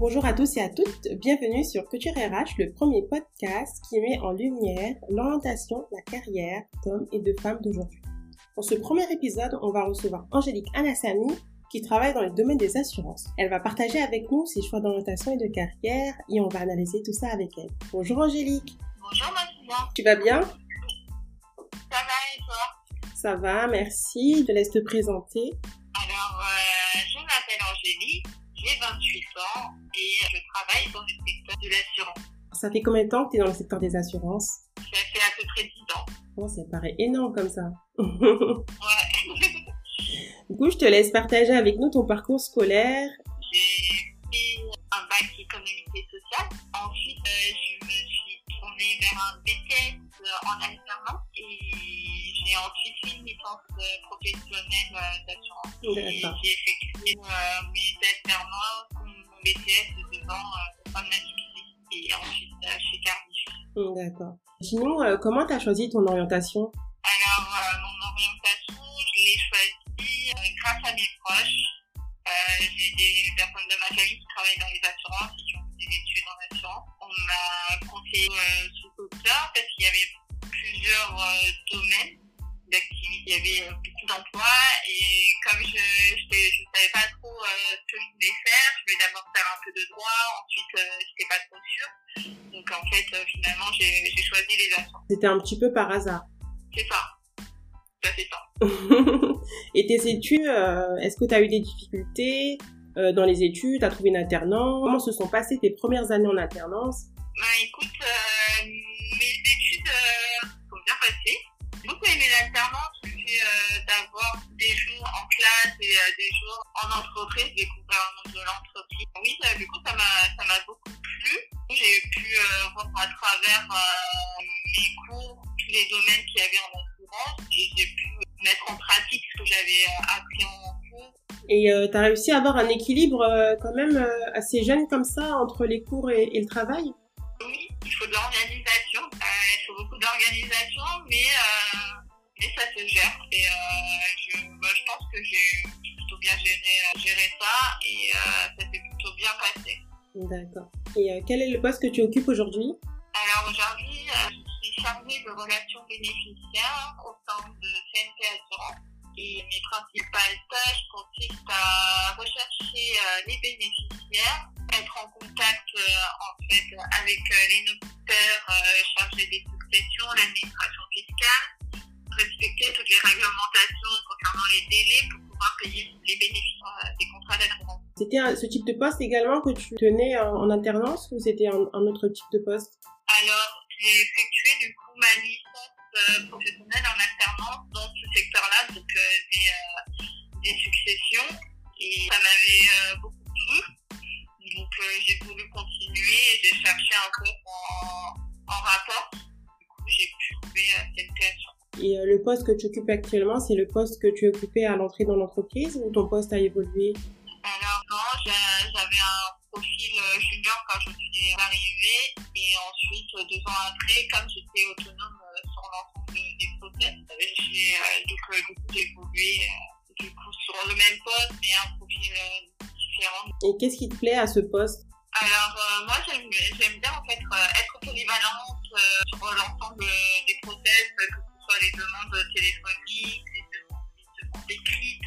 Bonjour à tous et à toutes, bienvenue sur Couture RH, le premier podcast qui met en lumière l'orientation, la carrière d'hommes et de femmes d'aujourd'hui. Pour ce premier épisode, on va recevoir Angélique Anassani qui travaille dans le domaine des assurances. Elle va partager avec nous ses choix d'orientation et de carrière et on va analyser tout ça avec elle. Bonjour Angélique. Bonjour Mathilda. Tu vas bien? Ça va et toi? Ça va, merci. Je te laisse te présenter. Alors, euh, je m'appelle Angélique, j'ai 28 ans et je travaille dans le secteur de l'assurance. Ça fait combien de temps que tu es dans le secteur des assurances? Ça fait à peu près 10 ans. Oh, ça paraît énorme comme ça. Ouais. du coup, je te laisse partager avec nous ton parcours scolaire. j'ai fait un bac économique et social. Ensuite, euh, je me suis tournée vers un BTS euh, en alternance et j'ai ensuite fait une licence euh, professionnelle euh, d'assurance. J'ai effectué euh, mes alternances, BTS de ans euh, activité et ensuite euh, chez Cardiff. D'accord. Sinon, euh, comment tu as choisi ton orientation? Que je voulais faire, je voulais d'abord faire un peu de droit, ensuite euh, j'étais pas trop sûre. Donc en fait, euh, finalement, j'ai choisi les assurances. C'était un petit peu par hasard. C'est ça. Ça fait ça. et tes études, euh, est-ce que tu as eu des difficultés euh, dans les études? Tu as trouvé une alternance? Comment se sont passées tes premières années en alternance? Bah écoute, mes euh, des jours en entreprise, découvrir le monde de l'entreprise. Oui, ça, du coup, ça m'a ça m'a beaucoup plu. J'ai pu euh, voir à travers euh, mes cours tous les domaines qu'il y avait en assurance et j'ai pu mettre en pratique ce que j'avais euh, appris en cours Et tu as réussi à avoir un équilibre euh, quand même euh, assez jeune comme ça entre les cours et, et le travail? Oui, il faut de l'organisation. Euh, il faut beaucoup d'organisation, mais, euh, mais ça se gère. Et euh, je, bah, je pense que j'ai bien géré, euh, géré ça et euh, ça s'est plutôt bien passé. D'accord. Et euh, quel est le poste que tu occupes aujourd'hui? Alors aujourd'hui, je suis chargée de relations bénéficiaires au sein de CNP Assurance. Et mes principales tâches consistent à rechercher les bénéficiaires, être en contact en fait avec les notaires chargés des successions, l'administration fiscale, respecter toutes les réglementations concernant les délais pour pouvoir payer les bénéfices euh, des contrats d'assurance. C'était ce type de poste également que tu tenais en, alternance ou c'était un, un autre type de poste? Alors, j'ai effectué du coup ma licence euh, professionnelle en alternance dans ce secteur-là, donc euh, des, des successions, et ça m'avait euh, beaucoup plu. Donc euh, j'ai voulu continuer et j'ai cherché un poste en, en rapport. Du coup, j'ai pu trouver euh, cette création. Et euh, le poste que tu occupes actuellement, c'est le poste que tu occupais à l'entrée dans l'entreprise ou ton poste a évolué? Alors non, j'a- j'avais un profil euh, junior quand je suis arrivée et ensuite euh, deux ans après, comme j'étais autonome sur l'ensemble de- des process, j'ai donc évolué du coup sur le même poste mais un profil différent. Et qu'est-ce qui te plaît à ce poste? Alors euh, moi j'aime bien en fait être polyvalente euh, sur l'ensemble les demandes téléphoniques, les demandes, écrites,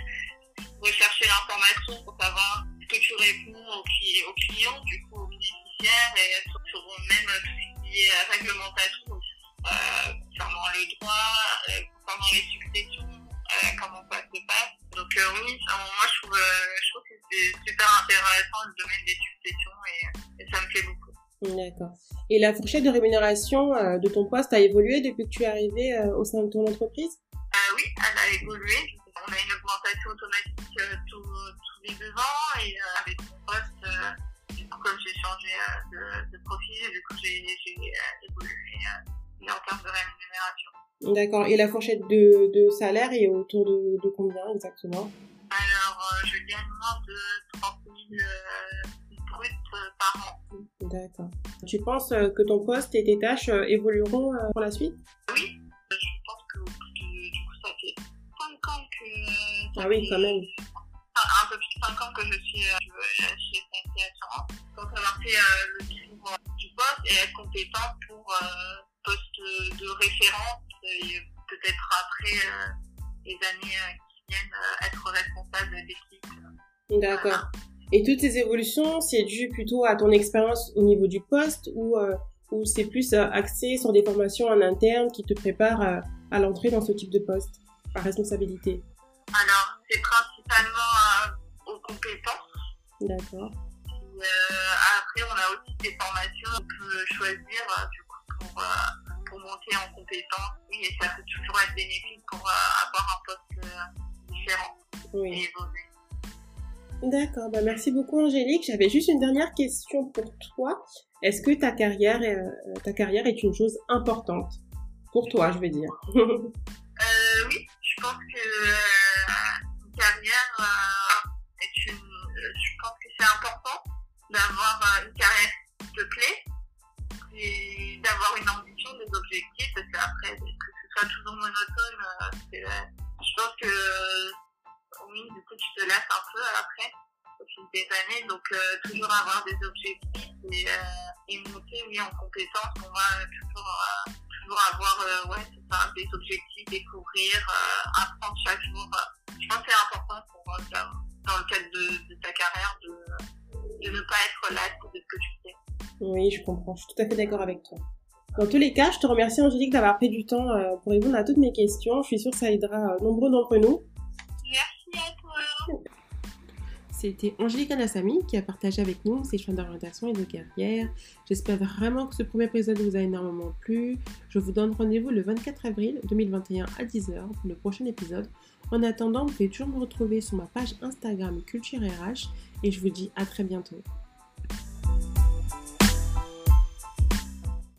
rechercher l'information pour savoir ce que tu réponds aux, cli- aux clients, du coup aux bénéficiaires et sur, même euh, tout ce qui est euh, réglementation euh, concernant le droit, euh, concernant les successions, euh, comment ça se passe. Donc euh, oui, moi je trouve, euh, je trouve que c'est super intéressant le domaine des successions et, et ça me plaît beaucoup. D'accord. Et la fourchette de rémunération euh, de ton poste a évolué depuis que tu es arrivé euh, au sein de ton entreprise? Euh, oui, elle a évolué. On a une augmentation automatique tous, tous les deux ans et avec mon poste, du coup, comme j'ai changé de, de profil, du coup j'ai évolué en termes de rémunération. D'accord. Et la fourchette de, de salaire est autour de, de combien exactement? Alors, je gagne moins de 30 000 euh, bruts euh, par an. D'accord. Tu penses euh, que ton poste et tes tâches euh, évolueront euh, pour la suite? Oui, euh, je pense que du coup, ça fait 5 ans que... ça Ah oui, fait- quand même. un, peu plus de 5 ans que je suis euh, chez SNC Assurance. Donc avoir fait euh, le tour du poste et être compétente pour poste de référence et peut-être après les années qui viennent être responsable d'équipe. D'accord. Et toutes ces évolutions, c'est dû plutôt à ton expérience au niveau du poste ou, ou c'est plus axé sur des formations en interne qui te préparent à l'entrée dans ce type de poste par responsabilité? Alors, c'est principalement aux compétences. D'accord. Euh, après, on a aussi des formations qu'on peut choisir euh, du coup, pour, euh, pour monter en compétences. Oui, et ça peut toujours être bénéfique pour avoir un poste différent oui. D'accord, bah merci beaucoup Angélique. J'avais juste une dernière question pour toi. Est-ce que ta carrière, est, ta carrière est une chose importante? Pour toi, je veux dire. euh, oui, je pense que une carrière est une... Je pense que c'est important d'avoir euh, une carrière qui te plaît et d'avoir une ambition, des objectifs, parce qu'après, que ce soit toujours monotone, euh, euh, je pense que oui, du coup, tu te lasses un peu après, au fil des années, donc toujours avoir des objectifs et, et monter oui, en compétence, on va toujours, avoir ouais, ça, des objectifs, découvrir, apprendre chaque jour. je pense que c'est important pour, dans le cadre de, ta carrière de ne pas être là de ce que tu fais. Oui, je comprends. Je suis tout à fait d'accord avec toi. Dans tous les cas, je te remercie Angélique d'avoir pris du temps euh, pour répondre à toutes mes questions. Je suis sûre que ça aidera euh, nombreux d'entre nous. C'était Angélique Anassami qui a partagé avec nous ses choix d'orientation et de carrière. J'espère vraiment que ce premier épisode vous a énormément plu. Je vous donne rendez-vous le 24 avril 2021 à 10h pour le prochain épisode. En attendant, vous pouvez toujours me retrouver sur ma page Instagram Culture RH et je vous dis à très bientôt.